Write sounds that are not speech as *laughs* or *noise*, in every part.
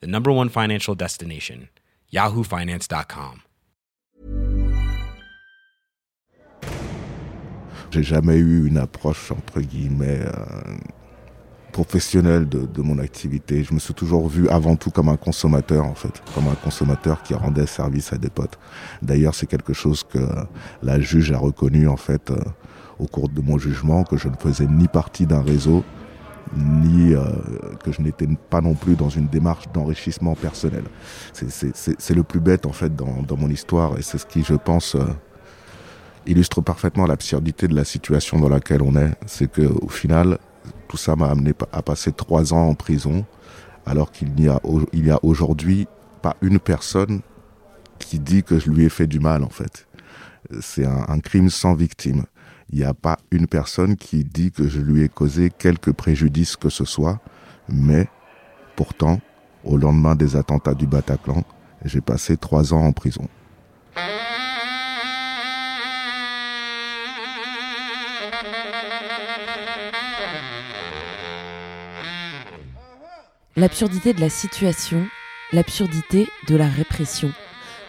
the number one financial destination, yahoofinance.com. J'ai jamais eu une approche, entre guillemets, euh, professionnelle de, mon activité. Je me suis toujours vu avant tout comme un consommateur, en fait, comme un consommateur qui rendait service à des potes. D'ailleurs, c'est quelque chose que la juge a reconnu, en fait, euh, au cours de mon jugement, que je ne faisais ni partie d'un réseau, ni euh, que je n'étais pas non plus dans une démarche d'enrichissement personnel. C'est le plus bête en fait dans, dans mon histoire et c'est ce qui, je pense, euh, illustre parfaitement l'absurdité de la situation dans laquelle on est. C'est que au final, tout ça m'a amené à passer trois ans en prison, alors qu'il n'y a, il y a aujourd'hui pas une personne qui dit que je lui ai fait du mal en fait. C'est un, un crime sans victime il n'y a pas une personne qui dit que je lui ai causé quelque préjudice que ce soit, mais pourtant, au lendemain des attentats du Bataclan, j'ai passé trois ans en prison. L'absurdité de la situation, l'absurdité de la répression.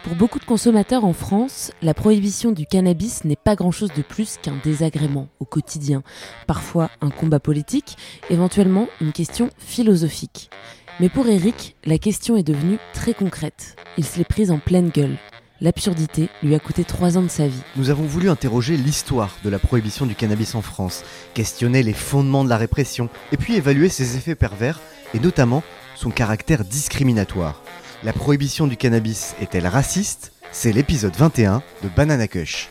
Pour beaucoup de consommateurs en France, la prohibition du cannabis n'est pas grand-chose de plus qu'un désagrément au quotidien, parfois un combat politique, éventuellement une question philosophique. Mais pour Eric, la question est devenue très concrète. Il se l'est prise en pleine gueule. L'absurdité lui a coûté trois ans de sa vie. Nous avons voulu interroger l'histoire de la prohibition du cannabis en France, questionner les fondements de la répression, et puis évaluer ses effets pervers, et notamment son caractère discriminatoire. La prohibition du cannabis est-elle raciste? C'est l'épisode 21 de Banana Kush.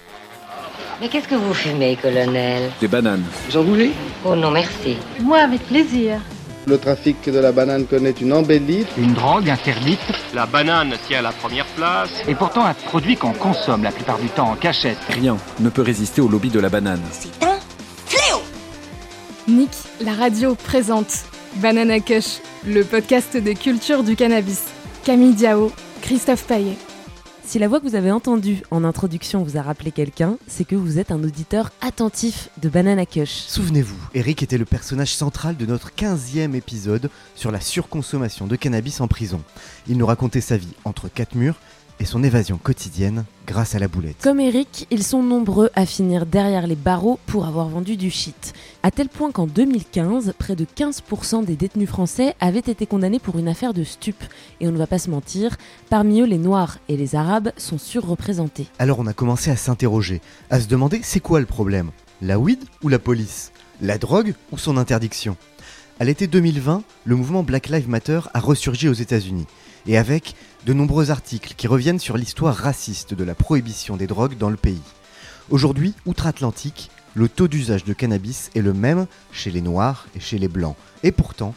Mais qu'est-ce que vous fumez, colonel? Des bananes. Vous en voulez? Oh non, merci. Moi, avec plaisir. Le trafic de la banane connaît une embellie. Une drogue interdite. La banane tient la première place. Et pourtant un produit qu'on consomme la plupart du temps en cachette. Rien ne peut résister au lobby de la banane. C'est un fléau Nick, la radio présente Banana Kush, le podcast de culture du cannabis. Camille Diao, Christophe Paillet. Si la voix que vous avez entendue en introduction vous a rappelé quelqu'un, c'est que vous êtes un auditeur attentif de Banana Kush. Souvenez-vous, Eric était le personnage central de notre 15e épisode sur la surconsommation de cannabis en prison. Il nous racontait sa vie entre quatre murs et son évasion quotidienne grâce à la boulette. Comme Eric, ils sont nombreux à finir derrière les barreaux pour avoir vendu du shit. À tel point qu'en 2015, près de 15% des détenus français avaient été condamnés pour une affaire de stup. Et on ne va pas se mentir, parmi eux, les Noirs et les Arabes sont surreprésentés. Alors on a commencé à s'interroger, à se demander c'est quoi le problème? La weed ou la police? La drogue ou son interdiction? À l'été 2020, le mouvement Black Lives Matter a ressurgi aux États-Unis. Et avec de nombreux articles qui reviennent sur l'histoire raciste de la prohibition des drogues dans le pays. Aujourd'hui, outre-Atlantique, le taux d'usage de cannabis est le même chez les Noirs et chez les Blancs. Et pourtant,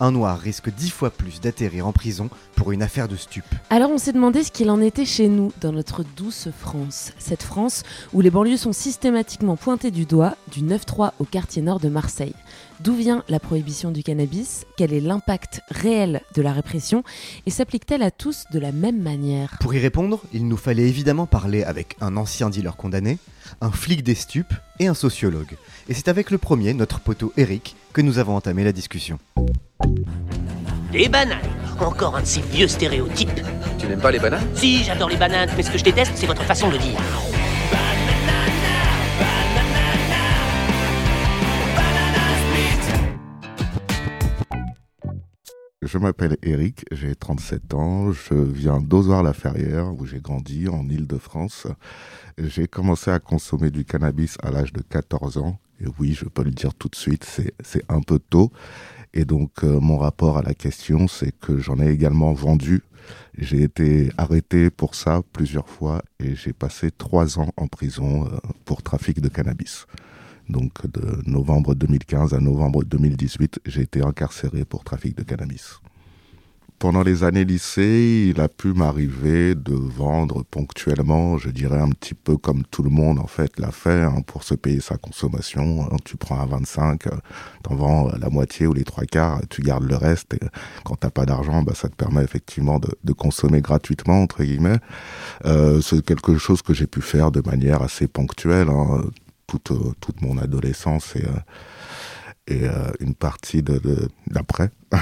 un Noir risque dix fois plus d'atterrir en prison pour une affaire de stup. Alors on s'est demandé ce qu'il en était chez nous, dans notre douce France. Cette France où les banlieues sont systématiquement pointées du doigt, du 9-3 au quartier nord de Marseille. D'où vient la prohibition du cannabis? Quel est l'impact réel de la répression? Et s'applique-t-elle à tous de la même manière? Pour y répondre, il nous fallait évidemment parler avec un ancien dealer condamné, un flic des stupes et un sociologue. Et c'est avec le premier, notre poteau Eric, que nous avons entamé la discussion. Des bananes Encore un de ces vieux stéréotypes. Tu n'aimes pas les bananes? Si, j'adore les bananes, mais ce que je déteste, c'est votre façon de dire. Je m'appelle Eric, j'ai 37 ans, je viens d'Ozoir-la-Ferrière où j'ai grandi en Île-de-France. J'ai commencé à consommer du cannabis à l'âge de 14 ans. Et oui, je peux le dire tout de suite, c'est un peu tôt. Et donc euh, mon rapport à la question, c'est que j'en ai également vendu. J'ai été arrêté pour ça plusieurs fois et j'ai passé trois ans en prison euh, pour trafic de cannabis. Donc de novembre 2015 à novembre 2018, j'ai été incarcéré pour trafic de cannabis. pendant les années lycée, il a pu m'arriver de vendre ponctuellement, je dirais un petit peu comme tout le monde en fait l'a fait, hein, pour se payer sa consommation. Hein. tu prends un 25, euh, t'en vends euh, la moitié ou les trois quarts, tu gardes le reste. Et quand t'as pas d'argent, bah, ça te permet effectivement de, de consommer gratuitement entre guillemets. Euh, c'est quelque chose que j'ai pu faire de manière assez ponctuelle hein, toute toute mon adolescence et et une partie d'après. *laughs*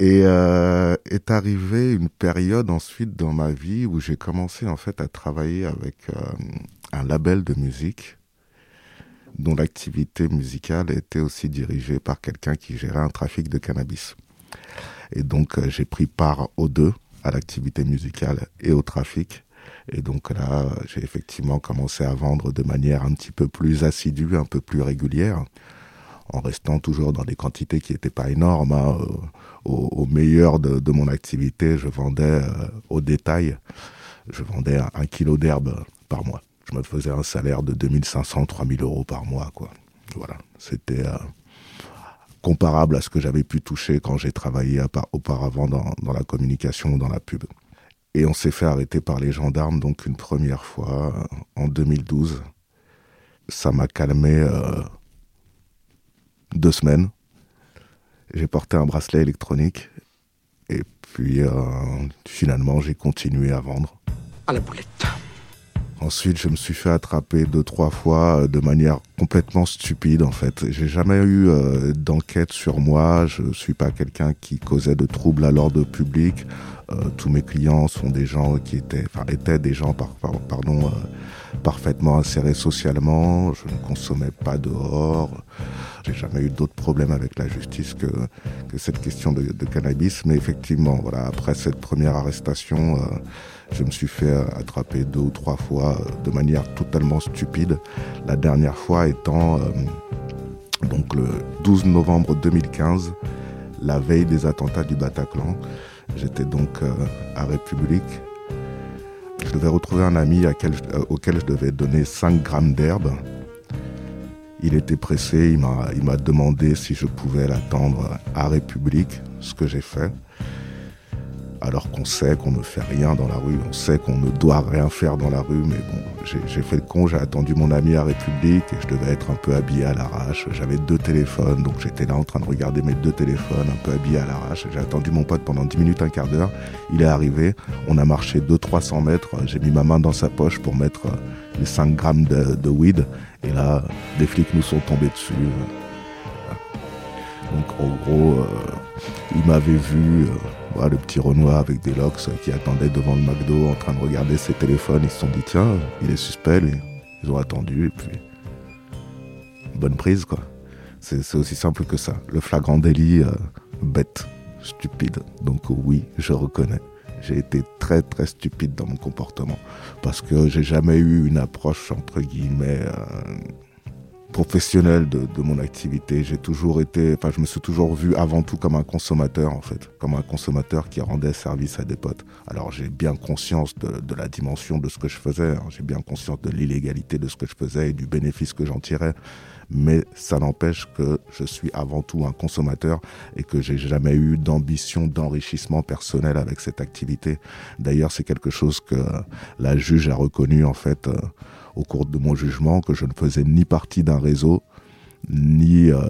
Et euh, est arrivée une période ensuite dans ma vie où j'ai commencé en fait à travailler avec euh, un label de musique dont l'activité musicale était aussi dirigée par quelqu'un qui gérait un trafic de cannabis. Et donc euh, j'ai pris part aux deux, à l'activité musicale et au trafic. Et donc là, j'ai effectivement commencé à vendre de manière un petit peu plus assidue, un peu plus régulière en restant toujours dans des quantités qui n'étaient pas énormes. Hein. Au, meilleur de, mon activité, je vendais euh, au détail, je vendais un, kilo d'herbe par mois. Je me faisais un salaire de 2500, 3000 euros par mois. Quoi. Voilà, c'était euh, comparable à ce que j'avais pu toucher quand j'ai travaillé auparavant dans, dans la communication ou dans la pub. Et on s'est fait arrêter par les gendarmes donc une première fois euh, en 2012. Ça m'a calmé deux semaines. J'ai porté un bracelet électronique et puis euh, finalement j'ai continué à vendre. À la boulette. Ensuite, je me suis fait attraper deux trois fois euh, de manière complètement stupide en fait. J'ai jamais eu euh, d'enquête sur moi. Je suis pas quelqu'un qui causait de troubles à l'ordre public. Tous mes clients sont des gens qui étaient, enfin étaient des gens par, pardon parfaitement insérés socialement. Je ne consommais pas dehors. J'ai jamais eu d'autres problèmes avec la justice que, que cette question de, de, cannabis. Mais effectivement, voilà, après cette première arrestation, euh, je me suis fait euh, attraper deux ou trois fois euh, de manière totalement stupide. La dernière fois étant donc le 12 novembre 2015, la veille des attentats du Bataclan. J'étais donc à République. Je devais retrouver un ami auquel je devais donner 5 grammes d'herbe. Il était pressé, il m'a, il m'a demandé si je pouvais l'attendre à République, ce que j'ai fait. Alors qu'on sait qu'on ne fait rien dans la rue, on sait qu'on ne doit rien faire dans la rue, mais bon, j'ai, fait le con, j'ai attendu mon ami à République et je devais être un peu habillé à l'arrache. J'avais deux téléphones, donc j'étais là en train de regarder mes deux téléphones, un peu habillé à l'arrache. J'ai attendu mon pote pendant 10 minutes, un quart d'heure. Il est arrivé, on a marché 200-300 mètres, j'ai mis ma main dans sa poche pour mettre les 5 grammes de, weed et là, des flics nous sont tombés dessus. Donc en gros, euh, ils m'avaient vu, euh, le petit Renoir avec des locks qui attendait devant le McDo en train de regarder ses téléphones. Ils se sont dit tiens, il est suspect. Ils ont attendu et puis bonne prise quoi. C'est aussi simple que ça. Le flagrant délit, euh, bête, stupide. Donc oui, je reconnais j'ai été très très stupide dans mon comportement parce que j'ai jamais eu une approche entre guillemets euh, professionnelle de, mon activité. J'ai toujours été, enfin je me suis toujours vu avant tout comme un consommateur en fait, comme un consommateur qui rendait service à des potes. Alors j'ai bien conscience de, la dimension de ce que je faisais, hein. j'ai bien conscience de l'illégalité de ce que je faisais et du bénéfice que j'en tirais mais ça n'empêche que je suis avant tout un consommateur et que j'ai jamais eu d'ambition d'enrichissement personnel avec cette activité. D'ailleurs, c'est quelque chose que la juge a reconnu en fait euh, au cours de mon jugement que je ne faisais ni partie d'un réseau ni euh,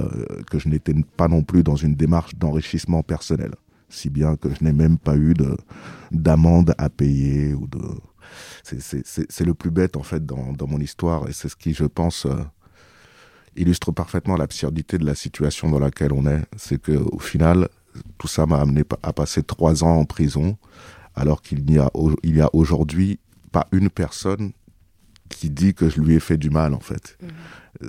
que je n'étais pas non plus dans une démarche d'enrichissement personnel, si bien que je n'ai même pas eu de d'amende à payer ou de c'est le plus bête en fait dans, mon histoire et c'est ce qui je pense euh, illustre parfaitement l'absurdité de la situation dans laquelle on est. C'est que au final, tout ça m'a amené à passer trois ans en prison, alors qu'il n'y a aujourd'hui pas une personne qui dit que je lui ai fait du mal, en fait. Mmh.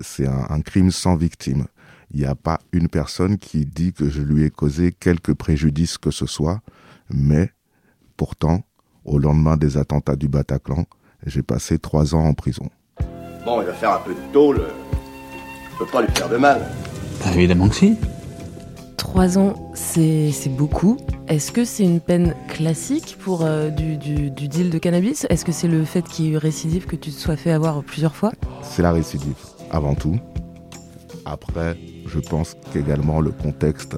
C'est un, crime sans victime. Il n'y a pas une personne qui dit que je lui ai causé quelque préjudice que ce soit, mais pourtant, au lendemain des attentats du Bataclan, j'ai passé trois ans en prison. Bon, il va faire un peu de tôle peut pas lui faire de mal. Bah, évidemment que si. Trois ans, c'est beaucoup. Est-ce que c'est une peine classique pour euh, du, du, deal de cannabis? Est-ce que c'est le fait qu'il y ait eu récidive que tu te sois fait avoir plusieurs fois? C'est la récidive, avant tout. Après, je pense qu'également le contexte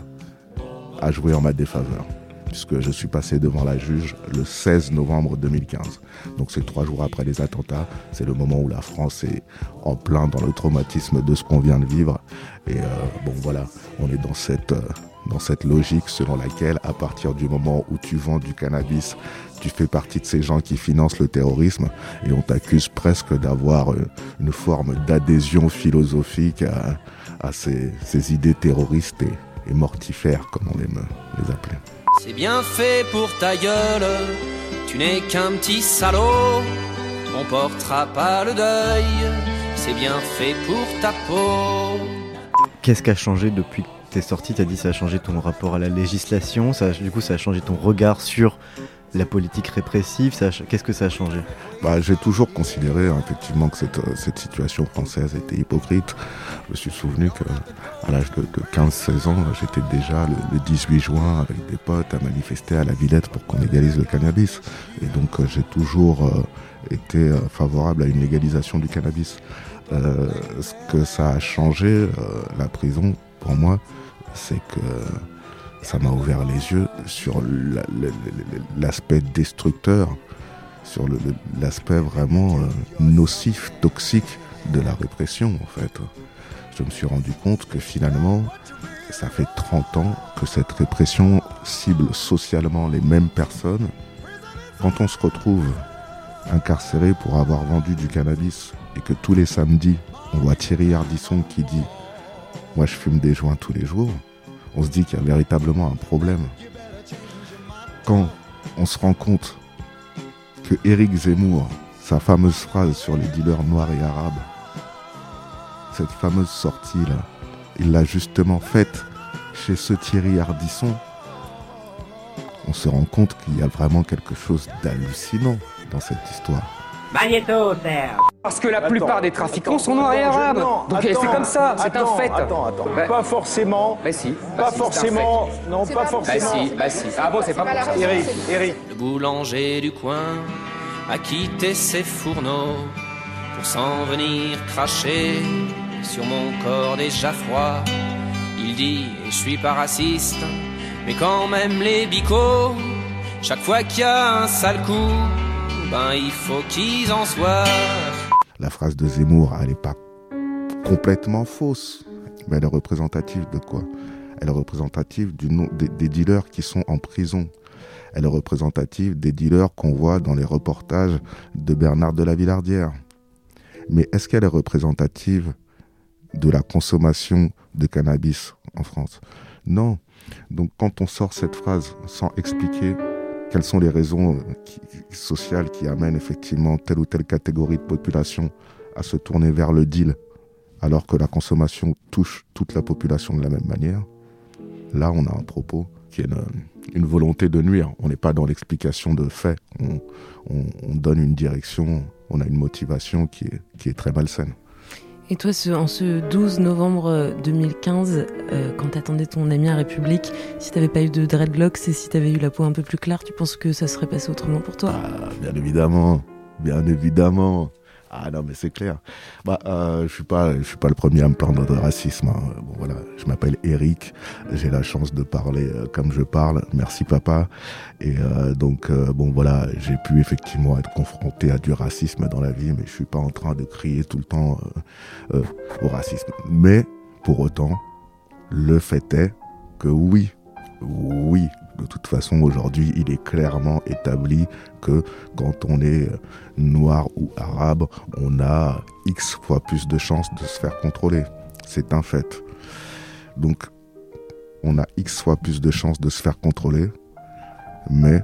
a joué en ma défaveur. Puisque je suis passé devant la juge le 16 novembre 2015. Donc c'est trois jours après les attentats, c'est le moment où la France est en plein dans le traumatisme de ce qu'on vient de vivre. Et euh, bon voilà, on est dans cette, euh, dans cette logique selon laquelle à partir du moment où tu vends du cannabis, tu fais partie de ces gens qui financent le terrorisme et on t'accuse presque d'avoir euh, une forme d'adhésion philosophique à, à ces, ces, idées terroristes et, et, mortifères, comme on aime les appeler. C'est bien fait pour ta gueule, tu n'es qu'un petit salaud, on portera pas le deuil, c'est bien fait pour ta peau. Qu'est-ce qui a changé depuis que t'es sorti? T'as dit ça a changé ton rapport à la législation, du coup ça a changé ton regard sur la politique répressive, qu'est-ce que ça a changé? Bah, J'ai toujours considéré hein, effectivement que cette, cette, situation française était hypocrite. Je me suis souvenu qu'à l'âge de, de 15-16 ans, j'étais déjà le, le, 18 juin avec des potes à manifester à la Villette pour qu'on légalise le cannabis. Et donc euh, j'ai toujours euh, été euh, favorable à une légalisation du cannabis. Euh, ce que ça a changé, euh, la prison, pour moi, c'est que ça m'a ouvert les yeux sur l'aspect destructeur, sur l'aspect vraiment euh, nocif, toxique de la répression en fait. Je me suis rendu compte que finalement, ça fait 30 ans que cette répression cible socialement les mêmes personnes. Quand on se retrouve incarcéré pour avoir vendu du cannabis et que tous les samedis, on voit Thierry Ardisson qui dit Moi je fume des joints tous les jours, on se dit qu'il y a véritablement un problème. Quand on se rend compte que Éric Zemmour, sa fameuse phrase sur les dealers noirs et arabes, cette fameuse sortie-là, il l'a justement faite chez ce Thierry Ardisson, on se rend compte qu'il y a vraiment quelque chose d'hallucinant dans cette histoire. Parce que la plupart des trafiquants sont noirs et arabes. Donc c'est comme ça, c'est un fait. Attends, attends. Pas forcément. Bah si. Pas bah si, forcément. Non, pas, Bah forcément. si, bah si. Ah bon, c'est pas pour ça. Eric, Eric. Le boulanger du coin a quitté ses fourneaux pour s'en venir cracher sur mon corps déjà froid. Il dit, je suis pas raciste, mais quand même les bicots, chaque fois qu'il y a un sale coup, ben il faut qu'ils en soient. La phrase de Zemmour, elle n'est pas complètement fausse, mais elle est représentative de quoi? Elle est représentative du nom, des, des, dealers qui sont en prison. Elle est représentative des dealers qu'on voit dans les reportages de Bernard de la Villardière. Mais est-ce qu'elle est représentative de la consommation de cannabis en France? Non. Donc quand on sort cette phrase sans expliquer quelles sont les raisons qui, sociales qui amènent effectivement telle ou telle catégorie de population à se tourner vers le deal alors que la consommation touche toute la population de la même manière? Là, on a un propos qui est une, une volonté de nuire. On n'est pas dans l'explication de faits. On, on, on, donne une direction, on a une motivation qui est très malsaine. Et toi, ce, en ce 12 novembre 2015, euh, quand t'attendais ton ami à République, si t'avais pas eu de dreadlocks et si t'avais eu la peau un peu plus claire, tu penses que ça serait passé autrement pour toi? Ah, Bien évidemment, bien évidemment. Ah non, mais c'est clair. Bah, euh, je suis pas, je suis pas le premier à me plaindre de racisme. Hein. Bon voilà, je m'appelle Eric. J'ai la chance de parler euh, comme je parle. Merci papa. Et euh, donc bon voilà, j'ai pu effectivement être confronté à du racisme dans la vie, mais je suis pas en train de crier tout le temps au racisme. Mais pour autant, le fait est que oui, oui, de toute façon, aujourd'hui, il est clairement établi que quand on est noir ou arabe, on a X fois plus de chances de se faire contrôler. C'est un fait. Donc, on a X fois plus de chances de se faire contrôler, mais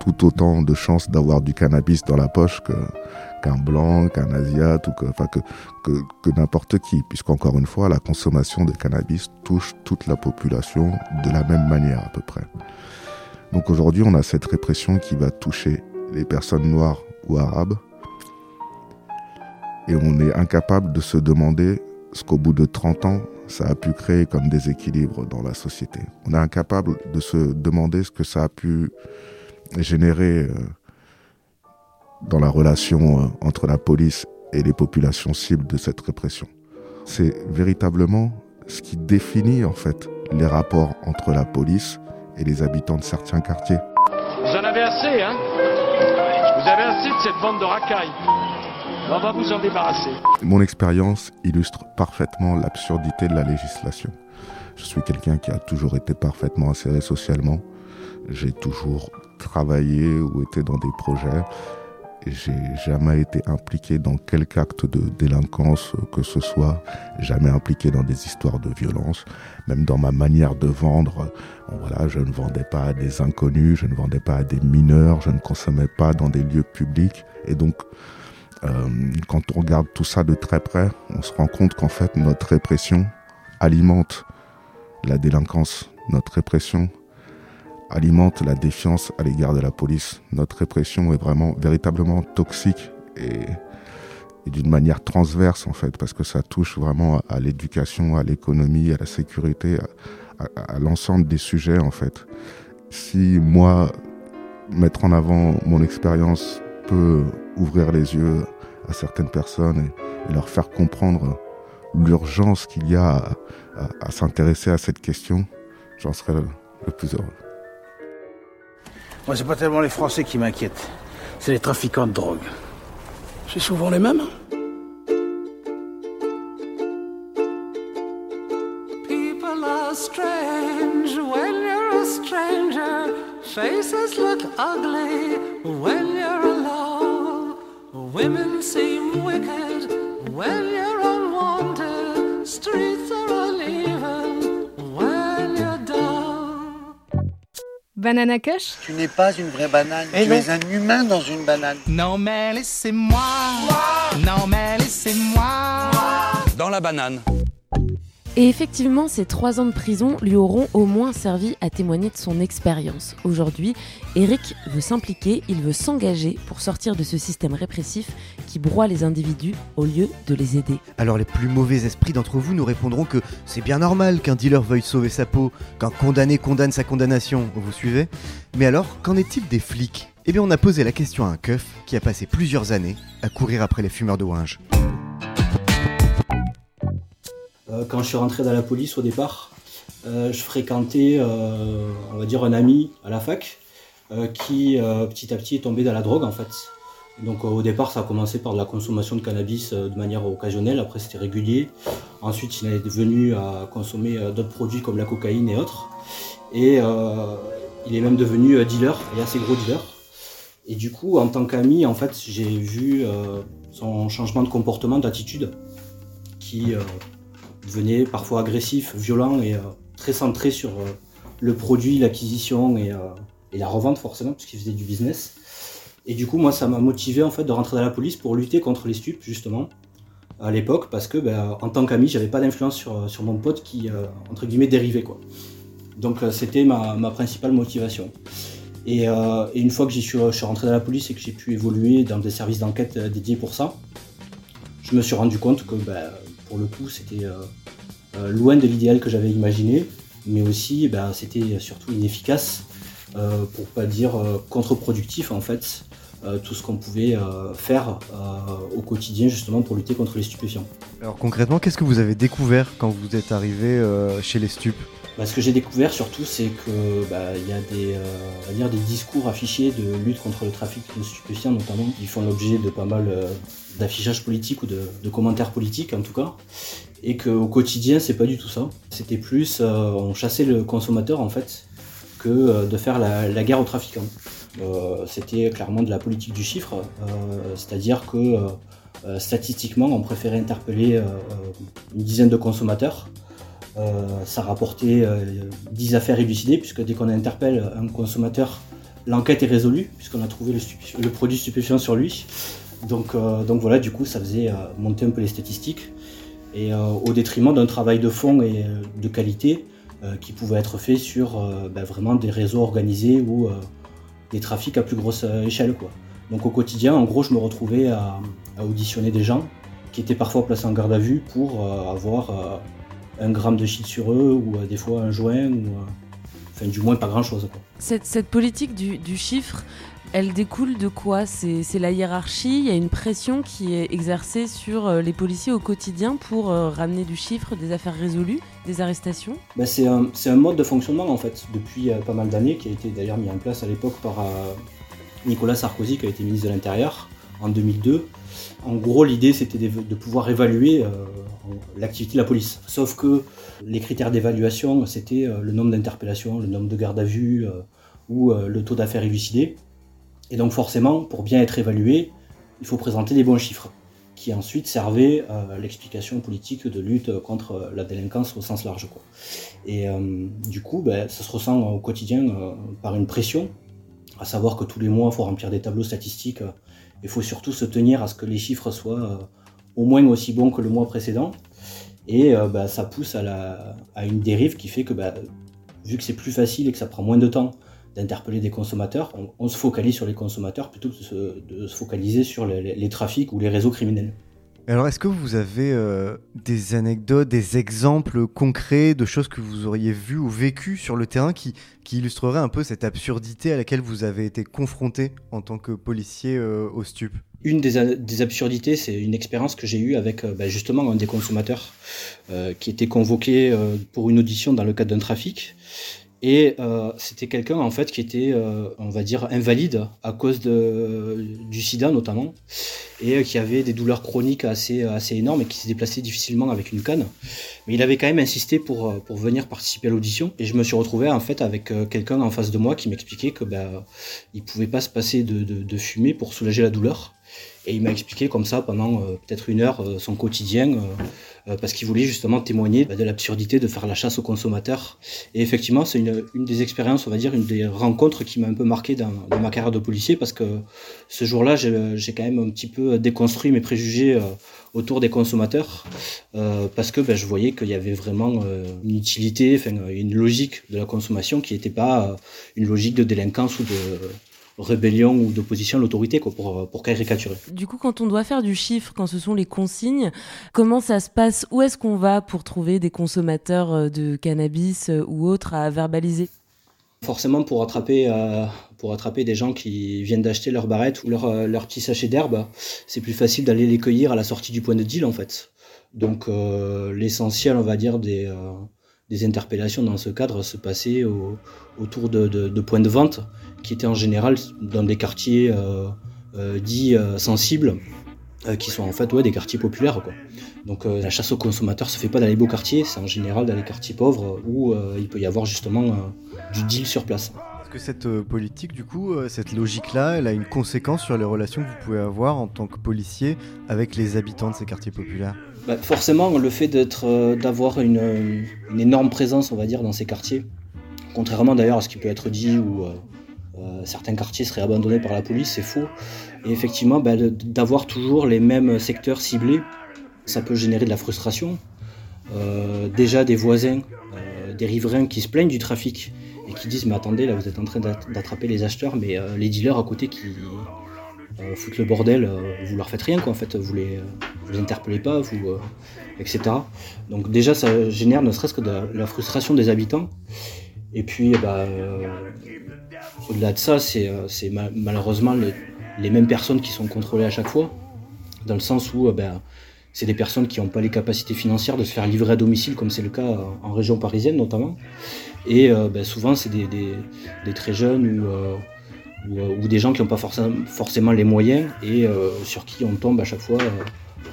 tout autant de chances d'avoir du cannabis dans la poche que qu'un blanc, qu'un asiate ou que, enfin que, que, que n'importe qui, puisqu'encore une fois, la consommation de cannabis touche toute la population de la même manière à peu près. Donc aujourd'hui, on a cette répression qui va toucher les personnes noires ou arabes. Et on est incapable de se demander ce qu'au bout de 30 ans, ça a pu créer comme déséquilibre dans la société. On est incapable de se demander ce que ça a pu générer dans la relation entre la police et les populations cibles de cette répression. C'est véritablement ce qui définit en fait les rapports entre la police et les habitants de certains quartiers. Vous en avez assez, hein? Vous avez assez de cette bande de racailles. On va vous en débarrasser. Mon expérience illustre parfaitement l'absurdité de la législation. Je suis quelqu'un qui a toujours été parfaitement inséré socialement. J'ai toujours travaillé ou été dans des projets. J'ai jamais été impliqué dans quelque acte de délinquance que ce soit, jamais impliqué dans des histoires de violence, même dans ma manière de vendre. voilà, je ne vendais pas à des inconnus, je ne vendais pas à des mineurs, je ne consommais pas dans des lieux publics. Et donc, euh, quand on regarde tout ça de très près, on se rend compte qu'en fait, notre répression alimente la délinquance. Notre répression alimente la défiance à l'égard de la police. Notre répression est vraiment véritablement toxique et, d'une manière transverse en fait, parce que ça touche vraiment à, l'éducation, à l'économie, à la sécurité, à, l'ensemble des sujets en fait. Si moi, mettre en avant mon expérience peut ouvrir les yeux à certaines personnes et, leur faire comprendre l'urgence qu'il y a à, s'intéresser à cette question, j'en serais le plus heureux. Moi, c'est pas tellement les Français qui m'inquiètent, c'est les trafiquants de drogue. C'est souvent les mêmes. People are strange when you're a stranger. Faces look ugly when you're alone. Women seem wicked when you're Banana Kush? Tu n'es pas une vraie banane, tu es un humain dans une banane. Non mais laissez-moi, non mais laissez-moi. Dans la banane. Et effectivement, ces trois ans de prison lui auront au moins servi à témoigner de son expérience. Aujourd'hui, Eric veut s'impliquer, il veut s'engager pour sortir de ce système répressif qui broie les individus au lieu de les aider. Alors les plus mauvais esprits d'entre vous nous répondront que c'est bien normal qu'un dealer veuille sauver sa peau, qu'un condamné condamne sa condamnation, vous suivez? Mais alors, qu'en est-il des flics? Eh bien on a posé la question à un keuf qui a passé plusieurs années à courir après les fumeurs de. Euh, quand je suis rentré dans la police au départ, euh, je fréquentais, euh, on va dire, un ami à la fac qui petit à petit est tombé dans la drogue en fait. Donc au départ, ça a commencé par de la consommation de cannabis de manière occasionnelle, après c'était régulier. Ensuite, il est devenu à consommer d'autres produits comme la cocaïne et autres. Et il est même devenu dealer, et assez gros dealer. Et du coup, en tant qu'ami, en fait, j'ai vu son changement de comportement, d'attitude, qui devenait parfois agressif, violent et euh, très centré sur euh, le produit, l'acquisition euh, et, la revente forcément, puisqu'il faisait du business. Et du coup, moi, ça m'a motivé en fait de rentrer dans la police pour lutter contre les stupes, justement, à l'époque, parce que ben, en tant qu'ami, j'avais pas d'influence sur, mon pote qui, entre guillemets, dérivait. Quoi. Donc, c'était ma, principale motivation. Et, une fois que je suis, rentré dans la police et que j'ai pu évoluer dans des services d'enquête dédiés pour ça, je me suis rendu compte que ben, pour le coup, c'était euh, euh, loin de l'idéal que j'avais imaginé, mais aussi ben, c'était surtout inefficace, euh, pour pas dire contre-productif en fait, tout ce qu'on pouvait faire au quotidien justement pour lutter contre les stupéfiants. Alors concrètement, qu'est-ce que vous avez découvert quand vous êtes arrivé chez les stupes? Bah, ce que j'ai découvert surtout, c'est que bah, il y a des, dire des discours affichés de lutte contre le trafic de stupéfiants, notamment, qui font l'objet de pas mal d'affichage politique ou de, commentaires politiques en tout cas, et qu'au quotidien c'est pas du tout ça. C'était plus euh, on chassait le consommateur en fait que euh, de faire la, guerre aux trafiquants. Euh, c'était clairement de la politique du chiffre, c'est-à-dire que statistiquement on préférait interpeller une dizaine de consommateurs. ça rapportait 10 affaires élucidées puisque dès qu'on interpelle un consommateur, l'enquête est résolue puisqu'on a trouvé le produit stupéfiant sur lui. Donc, euh, donc voilà, du coup, ça faisait euh, monter un peu les statistiques. Et euh, au détriment d'un travail de fond et de qualité qui pouvait être fait sur ben, vraiment des réseaux organisés ou des trafics à plus grosse échelle. Donc au quotidien, en gros, je me retrouvais à, auditionner des gens qui étaient parfois placés en garde à vue pour avoir un gramme de shit sur eux ou des fois un joint ou du moins pas grand chose. Cette, politique du chiffre, Elle découle de quoi C'est la hiérarchie, il y a une pression qui est exercée sur euh, les policiers au quotidien pour euh, ramener du chiffre, des affaires résolues, des arrestations bah, C'est un, mode de fonctionnement en fait, depuis euh, pas mal d'années, qui a été d'ailleurs mis en place à l'époque par Nicolas Sarkozy, qui a été ministre de l'Intérieur en 2002. En gros, l'idée c'était de, de, pouvoir évaluer l'activité de la police. Sauf que les critères d'évaluation, c'était le nombre d'interpellations, le nombre de gardes à vue ou le taux d'affaires élucidées. Et donc forcément, pour bien être évalué, il faut présenter des bons chiffres, qui ensuite servaient à l'explication politique de lutte contre la délinquance au sens large. Et euh, du coup, ben, ça se ressent au quotidien euh, par une pression, à savoir que tous les mois, il faut remplir des tableaux statistiques, il faut surtout se tenir à ce que les chiffres soient euh, au moins aussi bons que le mois précédent. Et ben, ça pousse à, une dérive qui fait que, ben, vu que c'est plus facile et que ça prend moins de temps d'interpeller des consommateurs, on, se focalise sur les consommateurs plutôt que de se, focaliser sur les, trafics ou les réseaux criminels. Alors, est-ce que vous avez euh, des anecdotes, des exemples concrets de choses que vous auriez vues ou vécues sur le terrain qui, qui illustreraient un peu cette absurdité à laquelle vous avez été confronté en tant que policier euh, au STUP? Une des, absurdités, c'est une expérience que j'ai eue avec euh, bah, justement un des consommateurs qui était convoqué pour une audition dans le cadre d'un trafic et euh, c'était quelqu'un en fait qui était, euh, on va dire, invalide à cause du sida notamment, et qui avait des douleurs chroniques assez, assez énormes et qui se déplaçait difficilement avec une canne. Mais il avait quand même insisté pour, euh, pour venir participer à l'audition. Et je me suis retrouvé en fait avec quelqu'un en face de moi qui m'expliquait que bah, il pouvait pas se passer de, de, pour soulager la douleur. Et il m'a expliqué comme ça pendant peut-être une heure son quotidien euh, parce qu'il voulait justement témoigner bah, de l'absurdité de faire la chasse aux consommateurs. Et effectivement, c'est une, des expériences, on va dire, une des rencontres qui m'a un peu marqué dans, ma carrière de policier, parce que ce jour-là, j'ai quand même un petit peu déconstruit mes préjugés euh, autour des consommateurs, euh, parce que ben, je voyais qu'il y avait vraiment euh, une utilité, une logique de la consommation qui n'était pas euh, une logique de délinquance ou de rébellion ou d'opposition à l'autorité, quoi, pour, pour caricaturer. Du coup, quand on doit faire du chiffre, quand ce sont les consignes, comment ça se passe? Où est-ce qu'on va pour trouver des consommateurs euh, de cannabis euh, ou autres à verbaliser? Forcément, pour attraper, euh, pour attraper des gens qui viennent d'acheter leur barrette ou leur, euh, leur petit sachet d'herbe, c'est plus facile d'aller les cueillir à la sortie du point de deal, en fait. Donc, euh, l'essentiel, on va dire, des, des interpellations dans ce cadre se passait au, autour de, de, de points de vente qui étaient en général dans des quartiers euh, euh, dits euh, sensibles, qui sont en fait ouais, des quartiers populaires. Quoi. Donc la chasse aux consommateurs se fait pas dans les beaux quartiers, c'est en général dans les quartiers pauvres où il peut y avoir justement du deal sur place. Est-ce que cette politique, du coup, cette logique-là, elle a une conséquence sur les relations que vous pouvez avoir en tant que policier avec les habitants de ces quartiers populaires? Bah, Forcément, le fait d'être, d'avoir une, une, énorme présence, on va dire, dans ces quartiers, contrairement d'ailleurs à ce qui peut être dit ou euh, certains quartiers seraient abandonnés par la police, c'est faux. Et effectivement, ben, d'avoir toujours les mêmes secteurs ciblés, ça peut générer de la frustration. Euh, déjà des voisins, euh, des riverains qui se plaignent du trafic et qui disent mais attendez là vous êtes en train d'attraper les acheteurs mais les dealers à côté qui foutent le bordel vous leur faites rien quoi en fait vous les les interpellez pas vous etc donc déjà ça génère ne serait-ce que la, la, frustration des habitants et puis bah, au-delà de ça, c'est euh, ma malheureusement les, mêmes personnes qui sont contrôlées à chaque fois, dans le sens où euh, ben, c'est des personnes qui n'ont pas les capacités financières de se faire livrer à domicile, comme c'est le cas en région parisienne notamment. Et euh, ben, souvent, c'est des, très jeunes ou, des gens qui n'ont pas forcément, les moyens et sur qui on tombe à chaque fois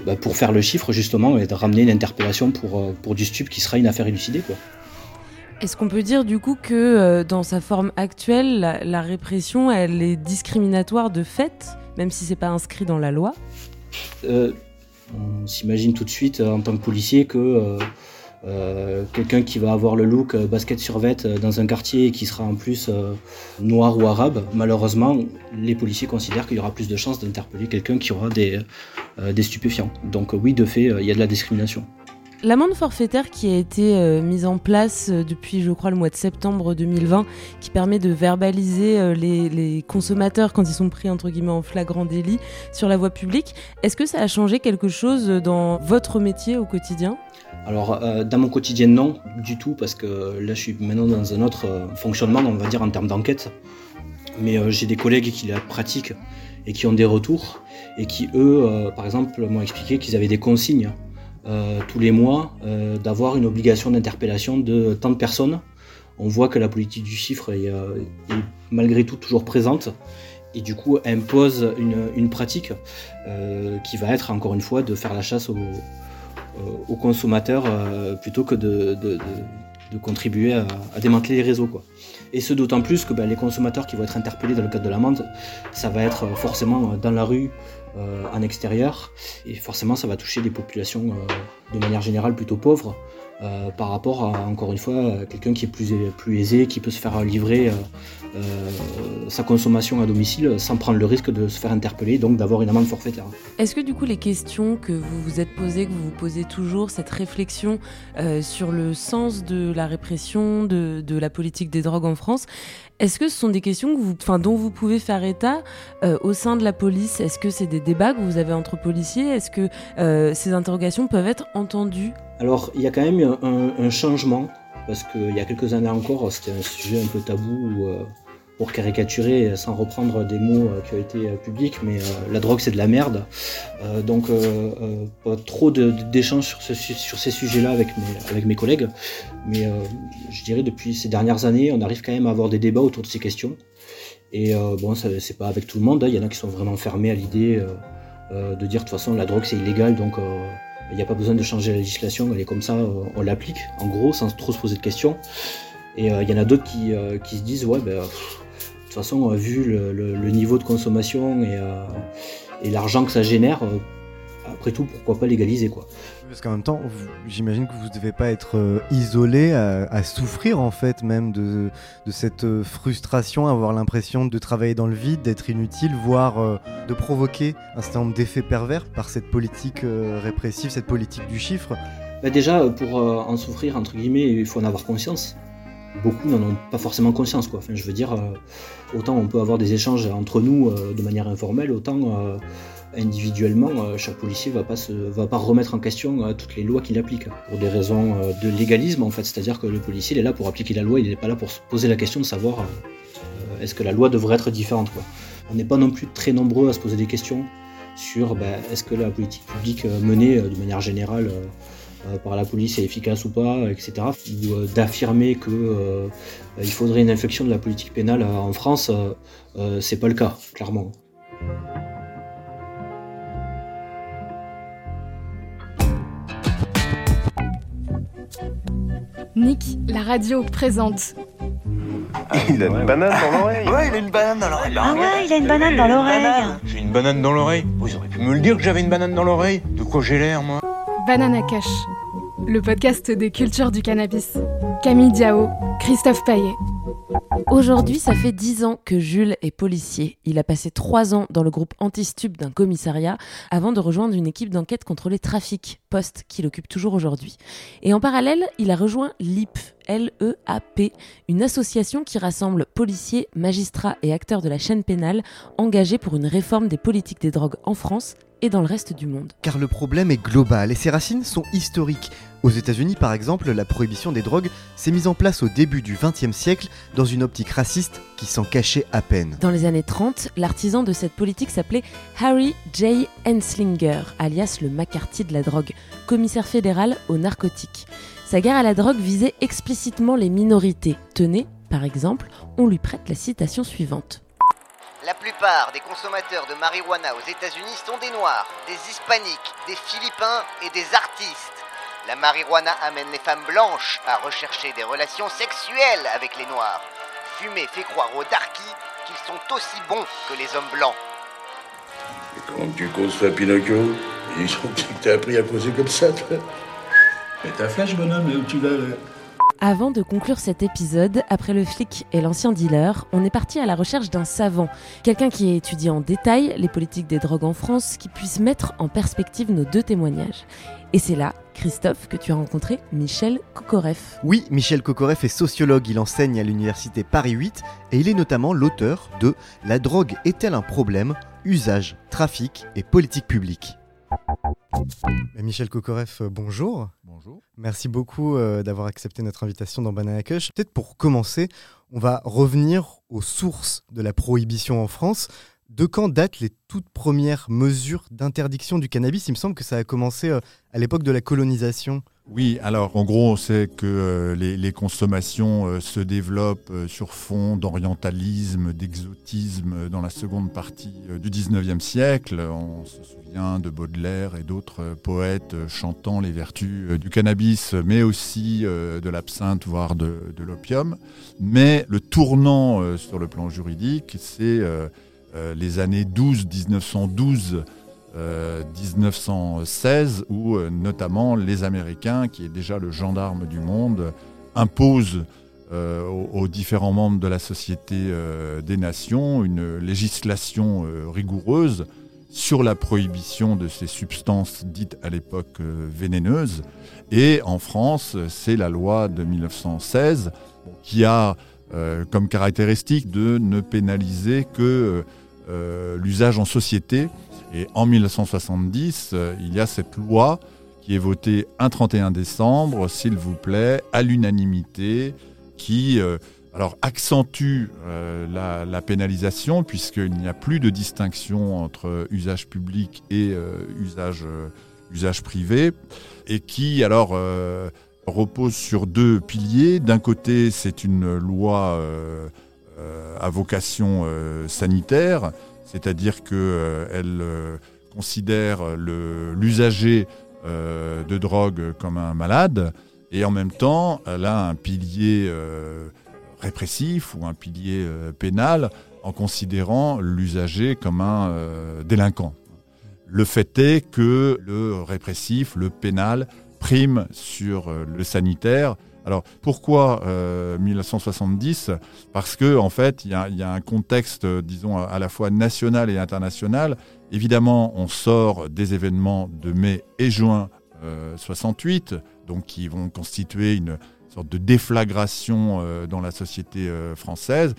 ben, pour faire le chiffre justement et de ramener une interpellation pour, pour du stup qui sera une affaire élucidée. Quoi. Est-ce qu'on peut dire du coup que euh, dans sa forme actuelle, la, répression, elle est discriminatoire de fait, même si c'est pas inscrit dans la loi? Euh, On s'imagine tout de suite euh, en tant que policier que quelqu'un qui va avoir le look basket sur vête dans un quartier et qui sera en plus noir ou arabe, malheureusement, les policiers considèrent qu'il y aura plus de chances d'interpeller quelqu'un qui aura des stupéfiants. Donc oui, de fait, il y a de la discrimination. L'amende forfaitaire qui a été euh, mise en place euh, depuis, je crois, le mois de septembre 2020, qui permet de verbaliser euh, les, les, consommateurs quand ils sont pris, entre guillemets, en flagrant délit sur la voie publique, est-ce que ça a changé quelque chose dans votre métier au quotidien? Alors, dans mon quotidien, non, du tout, parce que là, je suis maintenant dans un autre fonctionnement, on va dire, en termes d'enquête. Mais j'ai des collègues qui la pratiquent et qui ont des retours et qui, eux, par exemple, m'ont expliqué qu'ils avaient des consignes tous les mois euh, d'avoir une obligation d'interpellation de tant de personnes. On voit que la politique du chiffre est, euh, malgré tout toujours présente et du coup impose une, pratique euh, qui va être encore une fois de faire la chasse aux, consommateurs euh, plutôt que de, contribuer à, démanteler les réseaux. Et ce d'autant plus que ben, les consommateurs qui vont être interpellés dans le cadre de l'amende, ça va être euh, forcément euh, dans la rue, euh, en extérieur, et forcément ça va toucher des populations euh, de manière générale plutôt pauvres. Euh, par rapport à, encore une fois, à quelqu'un qui est plus, plus aisé, qui peut se faire livrer euh, euh, sa consommation à domicile sans prendre le risque de se faire interpeller, donc d'avoir une amende forfaitaire. Est-ce que du coup les questions que vous vous êtes posées, que vous vous posez toujours, cette réflexion euh, sur le sens de la répression, de, la politique des drogues en France, est-ce que ce sont des questions dont vous pouvez faire état euh, au sein de la police? Est-ce que c'est des débats que vous avez entre policiers? Est-ce que euh, ces interrogations peuvent être entendues? Alors, il y a quand même un, changement, parce qu'il y a quelques années encore, c'était un sujet un peu tabou euh, pour caricaturer, sans reprendre des mots euh, qui ont été euh, publics, mais euh, la drogue c'est de la merde. Euh, donc, euh, euh, pas trop d'échanges sur, ce su- sur ces sujets-là avec mes, collègues, mais euh, je dirais depuis ces dernières années, on arrive quand même à avoir des débats autour de ces questions. Et euh, bon, c'est pas avec tout le monde, hein. il y en a qui sont vraiment fermés à l'idée euh, euh, de dire de toute façon la drogue c'est illégal, donc euh, il n'y a pas besoin de changer la législation, elle est comme ça, on l'applique, en gros, sans trop se poser de questions. Et euh, il y en a d'autres qui, euh, qui se disent, ouais, ben, de toute façon, euh, vu le, le- le niveau de consommation et, et l'argent que ça génère, après tout, pourquoi pas légaliser, quoi. Parce qu'en même temps, j'imagine que vous ne devez pas être euh, isolé à, souffrir en fait même de, de cette euh, frustration, avoir l'impression de travailler dans le vide, d'être inutile, voire euh, de provoquer un certain nombre d'effets pervers par cette politique répressive, cette politique du chiffre. Bah déjà, pour en souffrir, entre guillemets, il faut en avoir conscience. Beaucoup n'en ont pas forcément conscience, quoi. Enfin, je veux dire, autant on peut avoir des échanges entre nous de manière informelle, autant individuellement, euh, chaque policier va va pas remettre en question euh, toutes les lois qu'il applique pour des raisons euh, de légalisme, en fait. C'est-à-dire que le policier, est là pour appliquer la loi, il n'est pas là pour se poser la question de savoir est-ce que la loi devrait être différente. On n'est pas non plus très nombreux à se poser des questions sur bah, est-ce que la politique publique menée de manière générale par la police est efficace ou pas, etc. Ou d'affirmer que euh, il faudrait une inflexion de la politique pénale en France, c'est pas le cas, clairement. Nick, la radio présente. Il a une banane dans l'oreille. Ouais, il a une banane dans l'oreille. Ah ouais, il a une banane dans l'oreille. J'ai une banane dans l'oreille Vous auriez pu me le dire que j'avais une banane dans l'oreille De quoi j'ai l'air, moi? Banana Cash, le podcast des cultures du cannabis. Camille Diao, Christophe Paillet. Aujourd'hui, ça fait dix ans que Jules est policier. Il a passé trois ans dans le groupe anti-stup d'un commissariat avant de rejoindre une équipe d'enquête contre les trafics, poste qu'il occupe toujours aujourd'hui. Et en parallèle, il a rejoint l'IP, L-E-A-P, une association qui rassemble policiers, magistrats et acteurs de la chaîne pénale engagés pour une réforme des politiques des drogues en France et dans le reste du monde. Car le problème est global et ses racines sont historiques. Aux États-Unis, par exemple, la prohibition des drogues s'est mise en place au début du XXe siècle dans une optique raciste qui s'en cachait à peine. Dans les années 30, l'artisan de cette politique s'appelait Harry J. Henslinger, alias le McCarthy de la drogue, commissaire fédéral aux narcotiques. Sa guerre à la drogue visait explicitement les minorités. Tenez, par exemple, on lui prête la citation suivante. La plupart des consommateurs de marijuana aux États-Unis sont des Noirs, des Hispaniques, des Philippins et des artistes. La marijuana amène les femmes blanches à rechercher des relations sexuelles avec les Noirs. Fumer fait croire aux darkies qu'ils sont aussi bons que les hommes blancs. Et que tu ça, Pinocchio Ils sont *laughs* que t'as appris à causer comme ça, toi Mais ta flèche, bonhomme, où tu l'as, là? Avant de conclure cet épisode, après le flic et l'ancien dealer, on est parti à la recherche d'un savant, quelqu'un qui ait étudié en détail les politiques des drogues en France, qui puisse mettre en perspective nos deux témoignages. Et c'est là, Christophe, que tu as rencontré Michel Kokoreff. Oui, Michel Kokoreff est sociologue, il enseigne à l'université Paris 8 et il est notamment l'auteur de La drogue est-elle un problème? Usage, trafic et politique publique. Michel Kokoreff, euh, bonjour. Bonjour. Merci beaucoup euh, d'avoir accepté notre invitation dans Banana Kush. Peut-être pour commencer, on va revenir aux sources de la prohibition en France. De quand datent les toutes premières mesures d'interdiction du cannabis? Il me semble que ça a commencé euh, à l'époque de la colonisation. Oui, alors en gros, on sait que euh, les, consommations euh, se développent sur fond d'orientalisme, d'exotisme dans la seconde partie du 19e siècle. On se souvient de Baudelaire et d'autres poètes chantant les vertus du cannabis, mais aussi de l'absinthe, voire de l'opium. Mais le tournant sur le plan juridique, c'est les années 12, 1912 1916 où euh, notamment les Américains, qui est déjà le gendarme du monde, imposent euh, aux, différents membres de la Société euh, des Nations une législation rigoureuse sur la prohibition de ces substances dites à l'époque vénéneuses. Et en France, c'est la loi de 1916 qui a comme caractéristique de ne pénaliser que l'usage en société et en 1970, euh, il y a cette loi qui est votée un 31 décembre, s'il vous plaît, à l'unanimité, qui euh, alors accentue euh, la, pénalisation puisqu'il n'y a plus de distinction entre usage public et usage, usage privé, et qui alors repose sur deux piliers. D'un côté, c'est une loi à vocation sanitaire c'est-à-dire qu'elle euh, considère l'usager euh, de drogue comme un malade, et en même temps, elle a un pilier euh, répressif ou un pilier pénal en considérant l'usager comme un délinquant. Le fait est que le répressif, le pénal, prime sur le sanitaire alors pourquoi 1970 euh, Parce que en fait, il y, a un contexte, euh, disons, à la fois national et international. Évidemment, on sort des événements de mai et juin 68, euh, donc qui vont constituer une sorte de déflagration dans la société française,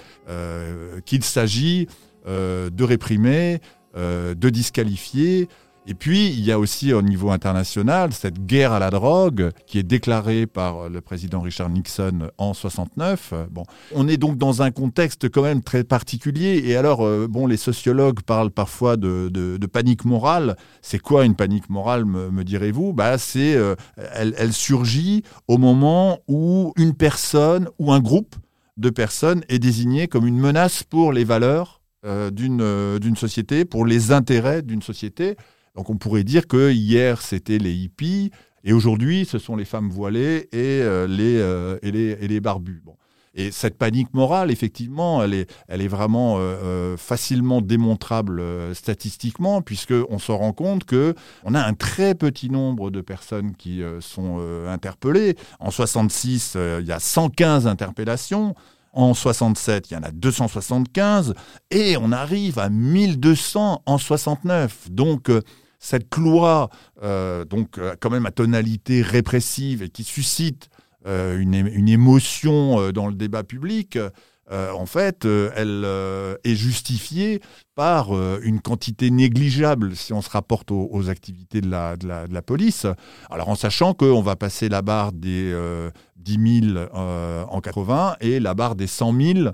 qu'il s'agit de réprimer, de disqualifier, et puis, il y a aussi au niveau international cette guerre à la drogue qui est déclarée par le président Richard Nixon en 69. Bon, on est donc dans un contexte quand même très particulier. Et alors, euh, bon, les sociologues parlent parfois de, panique morale. C'est quoi une panique morale, me, direz-vous? Bah, c'est, euh, elle, surgit au moment où une personne ou un groupe de personnes est désigné comme une menace pour les valeurs euh, d'une société, pour les intérêts d'une société. Donc on pourrait dire que hier c'était les hippies et aujourd'hui ce sont les femmes voilées et, euh, les, euh, et, les, et barbus. Bon. Et cette panique morale, effectivement, elle est, elle est vraiment euh, facilement démontrable statistiquement, puisqu'on se rend compte qu'on a un très petit nombre de personnes qui sont interpellées. En 66, il y a 115 interpellations. En 67, il y en a 275 et on arrive à 1200 en 69. Donc cette loi, euh, donc euh, quand même à tonalité répressive et qui suscite euh, une, émotion dans le débat public, en fait, elle est justifiée par une quantité négligeable si on se rapporte aux, activités de la, de, la, police. Alors en sachant qu'on va passer la barre des 10 000 en 80 et la barre des 100 000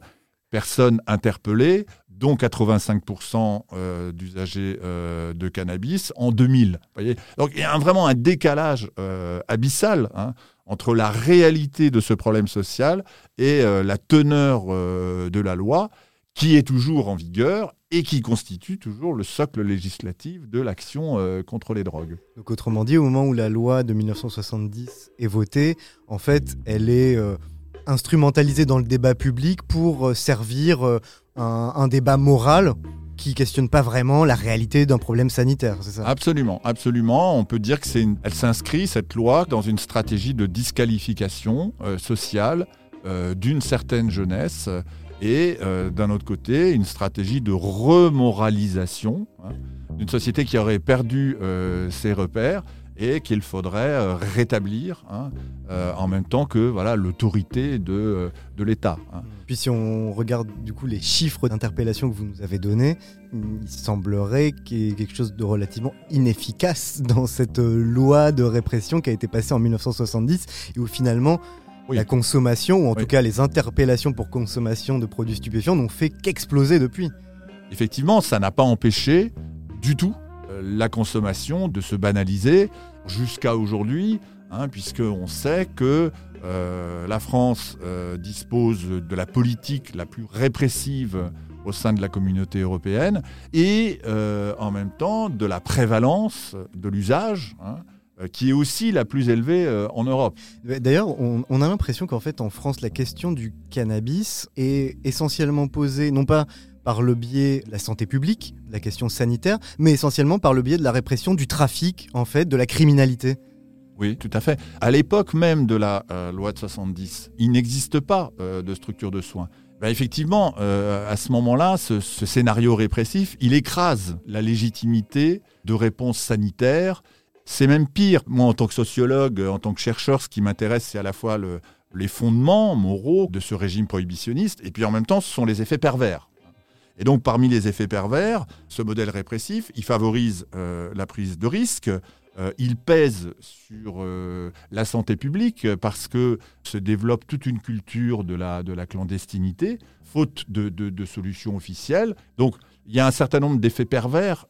personnes interpellées dont 85% euh, d'usagers euh, de cannabis en 2000. Voyez Donc il y a vraiment un décalage euh, abyssal hein, entre la réalité de ce problème social et la teneur de la loi qui est toujours en vigueur et qui constitue toujours le socle législatif de l'action contre les drogues. Donc autrement dit, au moment où la loi de 1970 est votée, en fait, elle est instrumentalisée dans le débat public pour servir un, débat moral qui questionne pas vraiment la réalité d'un problème sanitaire, Absolument, absolument. On peut dire que c'est elle s'inscrit cette loi dans une stratégie de disqualification euh, sociale euh, d'une certaine jeunesse et euh, d'un autre côté une stratégie de remoralisation hein, d'une société qui aurait perdu ses repères et qu'il faudrait euh, rétablir hein, euh, en même temps que voilà l'autorité de, euh, de l'État. hein. Puis si on regarde du coup les chiffres d'interpellation que vous nous avez donnés, il semblerait qu'il y ait quelque chose de relativement inefficace dans cette loi de répression qui a été passée en 1970 et où finalement la consommation, ou en tout cas les interpellations pour consommation de produits stupéfiants n'ont fait qu'exploser depuis. Effectivement, ça n'a pas empêché du tout la consommation de se banaliser jusqu'à aujourd'hui, hein, puisqu'on sait que euh, la France euh, dispose de la politique la plus répressive au sein de la communauté européenne et euh, en même temps de la prévalence de l'usage. hein, qui est aussi la plus élevée en Europe. D'ailleurs, on a l'impression qu'en fait en France, la question du cannabis est essentiellement posée non pas par le biais de la santé publique, la question sanitaire, mais essentiellement par le biais de la répression du trafic, en fait, de la criminalité. Oui, tout à fait. À l'époque même de la euh, loi de 70, il n'existe pas euh, de structure de soins. Ben, effectivement, euh, à ce moment-là, ce, scénario répressif, il écrase la légitimité de réponses sanitaires. C'est même pire. Moi, en tant que sociologue, en tant que chercheur, ce qui m'intéresse, c'est à la fois le- les fondements moraux de ce régime prohibitionniste, et puis en même temps, ce sont les effets pervers. Et donc, parmi les effets pervers, ce modèle répressif, il favorise euh, la prise de risque, euh, il pèse sur euh, la santé publique parce que se développe toute une culture de la, de la clandestinité, faute de, solutions officielles. Donc, il y a un certain nombre d'effets pervers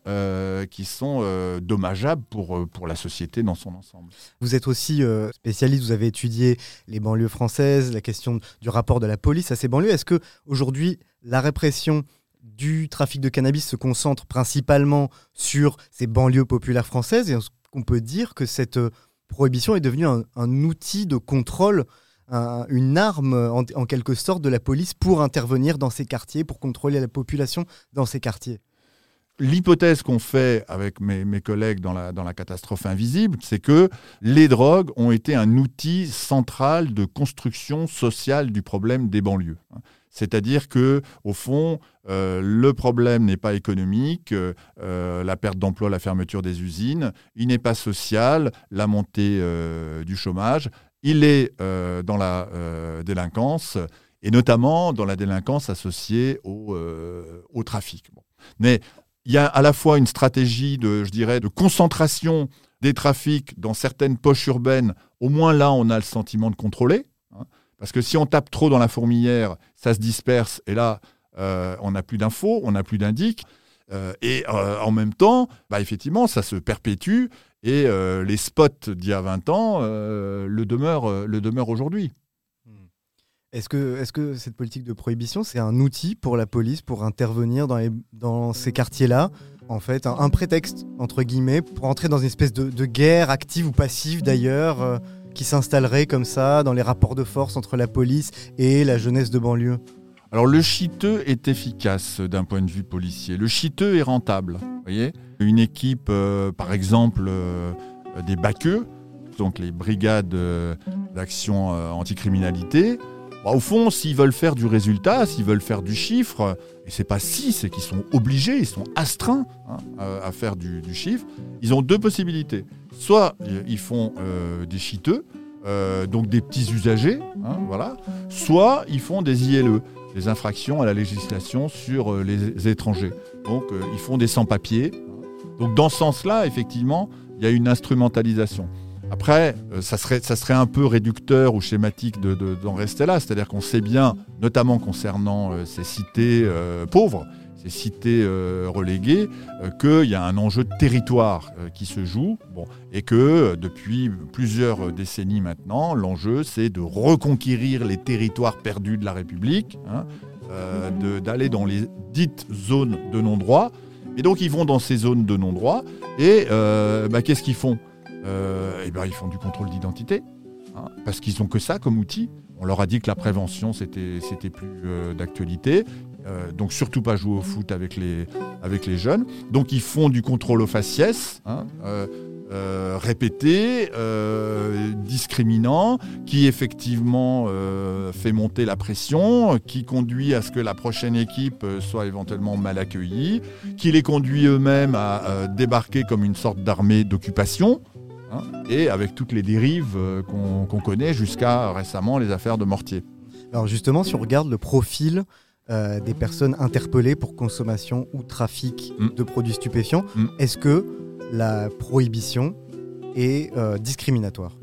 qui sont dommageables pour, pour la société dans son ensemble. Vous êtes aussi spécialiste, vous avez étudié les banlieues françaises, la question du rapport de la police à ces banlieues. Est-ce que aujourd'hui la répression du trafic de cannabis se concentre principalement sur ces banlieues populaires françaises. Et qu'on peut dire que cette euh, prohibition est devenue un, outil de contrôle, un- une arme en, en quelque sorte de la police pour intervenir dans ces quartiers, pour contrôler la population dans ces quartiers L'hypothèse qu'on fait avec mes, collègues dans la, catastrophe invisible, c'est que les drogues ont été un outil central de construction sociale du problème des banlieues. C'est-à-dire que, au fond, euh, le problème n'est pas économique, euh, la perte d'emploi, la fermeture des usines, il n'est pas social, la montée euh, du chômage, il est dans la délinquance, et notamment dans la délinquance associée au, trafic. Mais il y a à la fois une stratégie de, concentration des trafics dans certaines poches urbaines. Au moins là, on a le sentiment de contrôler. hein. parce que si on tape trop dans la fourmilière, ça se disperse et là, euh, on n'a plus d'infos, on n'a plus d'indices. Euh, et euh, en même temps, bah, effectivement, ça se perpétue et les spots d'il y a 20 ans le demeurent aujourd'hui. Est-ce que, est que cette politique de prohibition, c'est un outil pour la police pour intervenir dans, les- dans ces quartiers-là En fait, un, prétexte, entre guillemets, pour entrer dans une espèce de, guerre active ou passive d'ailleurs, euh, qui s'installerait comme ça dans les rapports de force entre la police et la jeunesse de banlieue? Alors le chiteux est efficace d'un point de vue policier. Le chiteux est rentable. voyez Une équipe, euh, par exemple, euh, des baqueux, donc les brigades euh, d'action euh, anticriminalité, bah, au fond, s'ils veulent faire du résultat, s'ils veulent faire du chiffre, et c'est pas si, c'est qu'ils sont obligés, ils sont astreints hein, à, faire du, chiffre, ils ont deux possibilités. Soit euh, ils font euh, des chiteux, euh, donc des petits usagers, hein, voilà. Soit ils font des ILE, des infractions à la législation sur les étrangers. Donc ils font des sans-papiers. Donc dans ce sens-là, effectivement, il y a une instrumentalisation. Après, euh, ça, serait, un peu réducteur ou schématique de- de- d'en rester là. C'est-à-dire qu'on sait bien, notamment concernant euh, ces cités euh, pauvres, ces cités reléguées, qu'il y a un enjeu de territoire qui se joue. Et que depuis plusieurs décennies maintenant, l'enjeu, c'est de reconquérir les territoires perdus de la République, hein, d'aller dans les dites zones de non-droit. Et donc, ils vont dans ces zones de non-droit. Et bah, qu'est-ce qu'ils font? Euh, Eh ben, ils font du contrôle d'identité. hein, parce qu'ils n'ont que ça comme outil. On leur a dit que la prévention, c'était plus euh, d'actualité. Euh, donc, surtout pas jouer au foot avec les, jeunes. Donc, ils font du contrôle aux faciès. hein, répété, discriminant, qui effectivement fait monter la pression, qui conduit à ce que la prochaine équipe soit éventuellement mal accueillie, qui les conduit eux-mêmes à débarquer comme une sorte d'armée d'occupation. Hein, et avec toutes les dérives euh, qu'on connaît jusqu'à récemment les affaires de Mortier. Alors justement, si on regarde le profil euh, des personnes interpellées pour consommation ou trafic Mm. de produits stupéfiants, est-ce que la prohibition est euh, discriminatoire?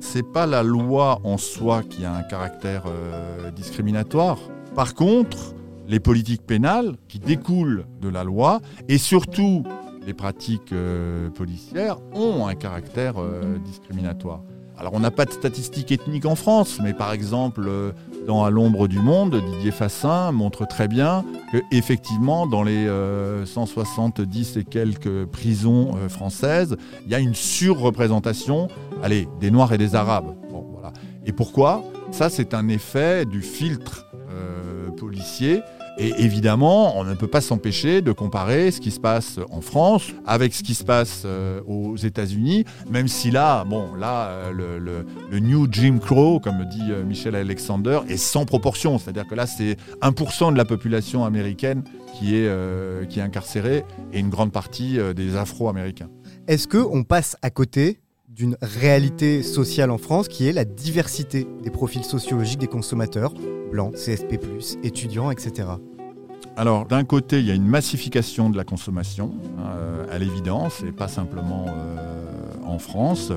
C'est pas la loi en soi qui a un caractère euh, discriminatoire. Par contre, les politiques pénales qui découlent de la loi et surtout les pratiques euh, policières ont un caractère euh, discriminatoire. Alors on n'a pas de statistiques ethniques en France, mais par exemple euh, dans À l'ombre du monde, Didier Fassin montre très bien que effectivement dans les euh, 170 et quelques prisons françaises, il y a une surreprésentation, allez, des Noirs et des Arabes. Bon, voilà. Et pourquoi? Ça c'est un effet du filtre policier. Et évidemment, on ne peut pas s'empêcher de comparer ce qui se passe en France avec ce qui se passe euh, aux États-Unis, même si là, bon, là, euh, le, New Jim Crow, comme dit euh, Michel Alexander, est sans proportion. C'est-à-dire que là, c'est 1% de la population américaine qui est, qui est incarcérée et une grande partie des Afro-Américains. Est-ce qu'on passe à côté d'une réalité sociale en France qui est la diversité des profils sociologiques des consommateurs, blancs, CSP+, étudiants, etc. Alors, d'un côté, il y a une massification de la consommation, euh, à l'évidence, et pas simplement euh, en France,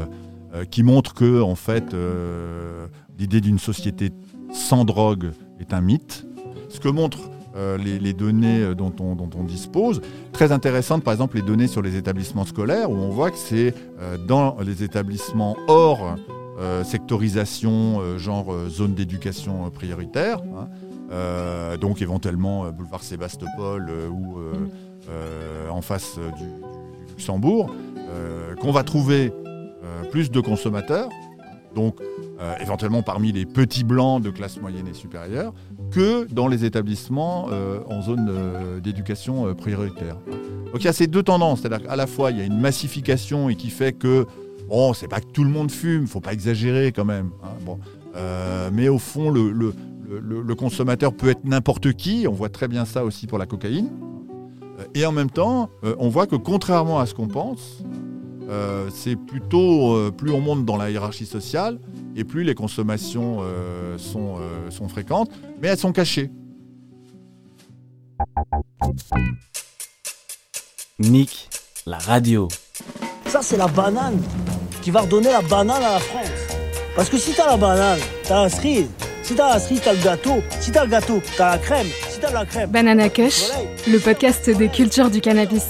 euh, qui montre que, en fait, l'idée d'une société sans drogue est un mythe. Ce que montrent les, données dont on, dont on dispose, très intéressantes, par exemple, les données sur les établissements scolaires, où on voit que c'est dans les établissements hors euh, sectorisation, euh, genre euh, zone d'éducation prioritaire, hein, donc éventuellement boulevard Sébastopol ou en face du, Luxembourg, qu'on va trouver plus de consommateurs, donc éventuellement parmi les petits blancs de classe moyenne et supérieure, que dans les établissements en zone d'éducation prioritaire. Donc il y a ces deux tendances, c'est-à-dire qu'à la fois il y a une massification et qui fait que bon, c'est pas que tout le monde fume, faut pas exagérer quand même. hein, bon. Euh, mais au fond, le, le- le- le consommateur peut être n'importe qui. On voit très bien ça aussi pour la cocaïne. Euh, Et en même temps, euh, on voit que contrairement à ce qu'on pense, euh, c'est plutôt euh, plus on monte dans la hiérarchie sociale et plus les consommations euh, sont, euh, sont fréquentes, mais elles sont cachées. Nick, la radio. Ça, c'est la banane qui va redonner la banane à la France. Parce que si t'as la banane, t'as la cerise. Si t'as la cerise, t'as le gâteau. Si t'as le gâteau, t'as la crème. Si t'as la crème. Banana Kush, le podcast des cultures du cannabis.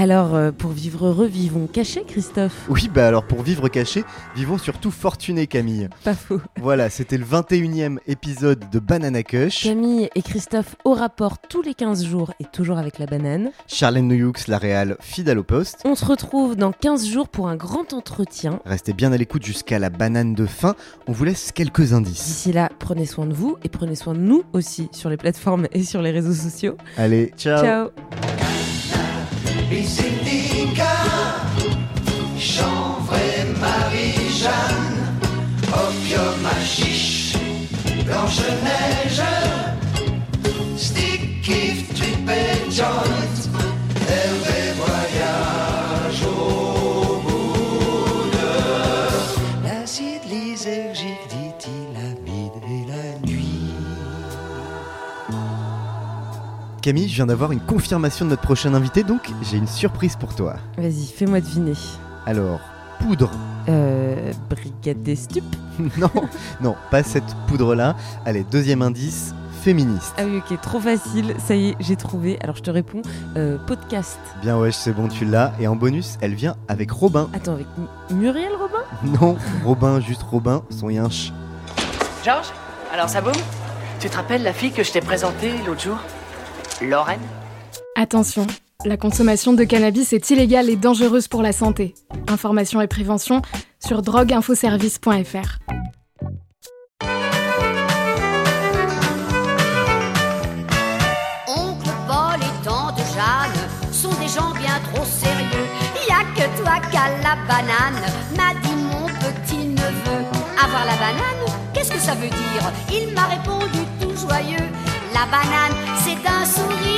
Alors, euh, pour vivre heureux, vivons cachés, Christophe? Oui, bah alors pour vivre caché, vivons surtout fortunés, Camille. Pas faux. Voilà, c'était le 21e épisode de Banana Kush. Camille et Christophe au rapport tous les 15 jours et toujours avec la banane. Charlène Noyoux, la réal, fidèle au poste. On se retrouve dans 15 jours pour un grand entretien. Restez bien à l'écoute jusqu'à la banane de fin. On vous laisse quelques indices. D'ici là, prenez soin de vous et prenez soin de nous aussi sur les plateformes et sur les réseaux sociaux. Allez, ciao. Ciao. Ici Nika, chanvre Marie-Jeanne, opium à chiche, Blanche-Neige, stick, kiff, trip et joint, Camille, je viens d'avoir une confirmation de notre prochain invité, donc j'ai une surprise pour toi. Vas-y, fais-moi deviner. Alors, poudre. Euh, brigade des stupes *laughs* non, non, pas cette poudre-là. Allez, deuxième indice, féministe. Ah oui, ok, trop facile. Ça y est, j'ai trouvé. Alors je te réponds, euh, podcast. Bien ouais, c'est bon, tu l'as. Et en bonus, elle vient avec Robin. Attends, avec M- Muriel Robin? Non, Robin, juste Robin, son yinche. Georges Alors ça boum? Tu te rappelles la fille que je t'ai présentée l'autre jour? Lorraine Attention, la consommation de cannabis est illégale et dangereuse pour la santé. Information et prévention sur drogueinfoservice.fr. Oncle Paul et tante Jeanne sont des gens bien trop sérieux. Y a que toi qu'à la banane, m'a dit mon petit neveu. Avoir la banane, qu'est-ce que ça veut dire? Il m'a répondu tout joyeux. La banane, c'est un sourire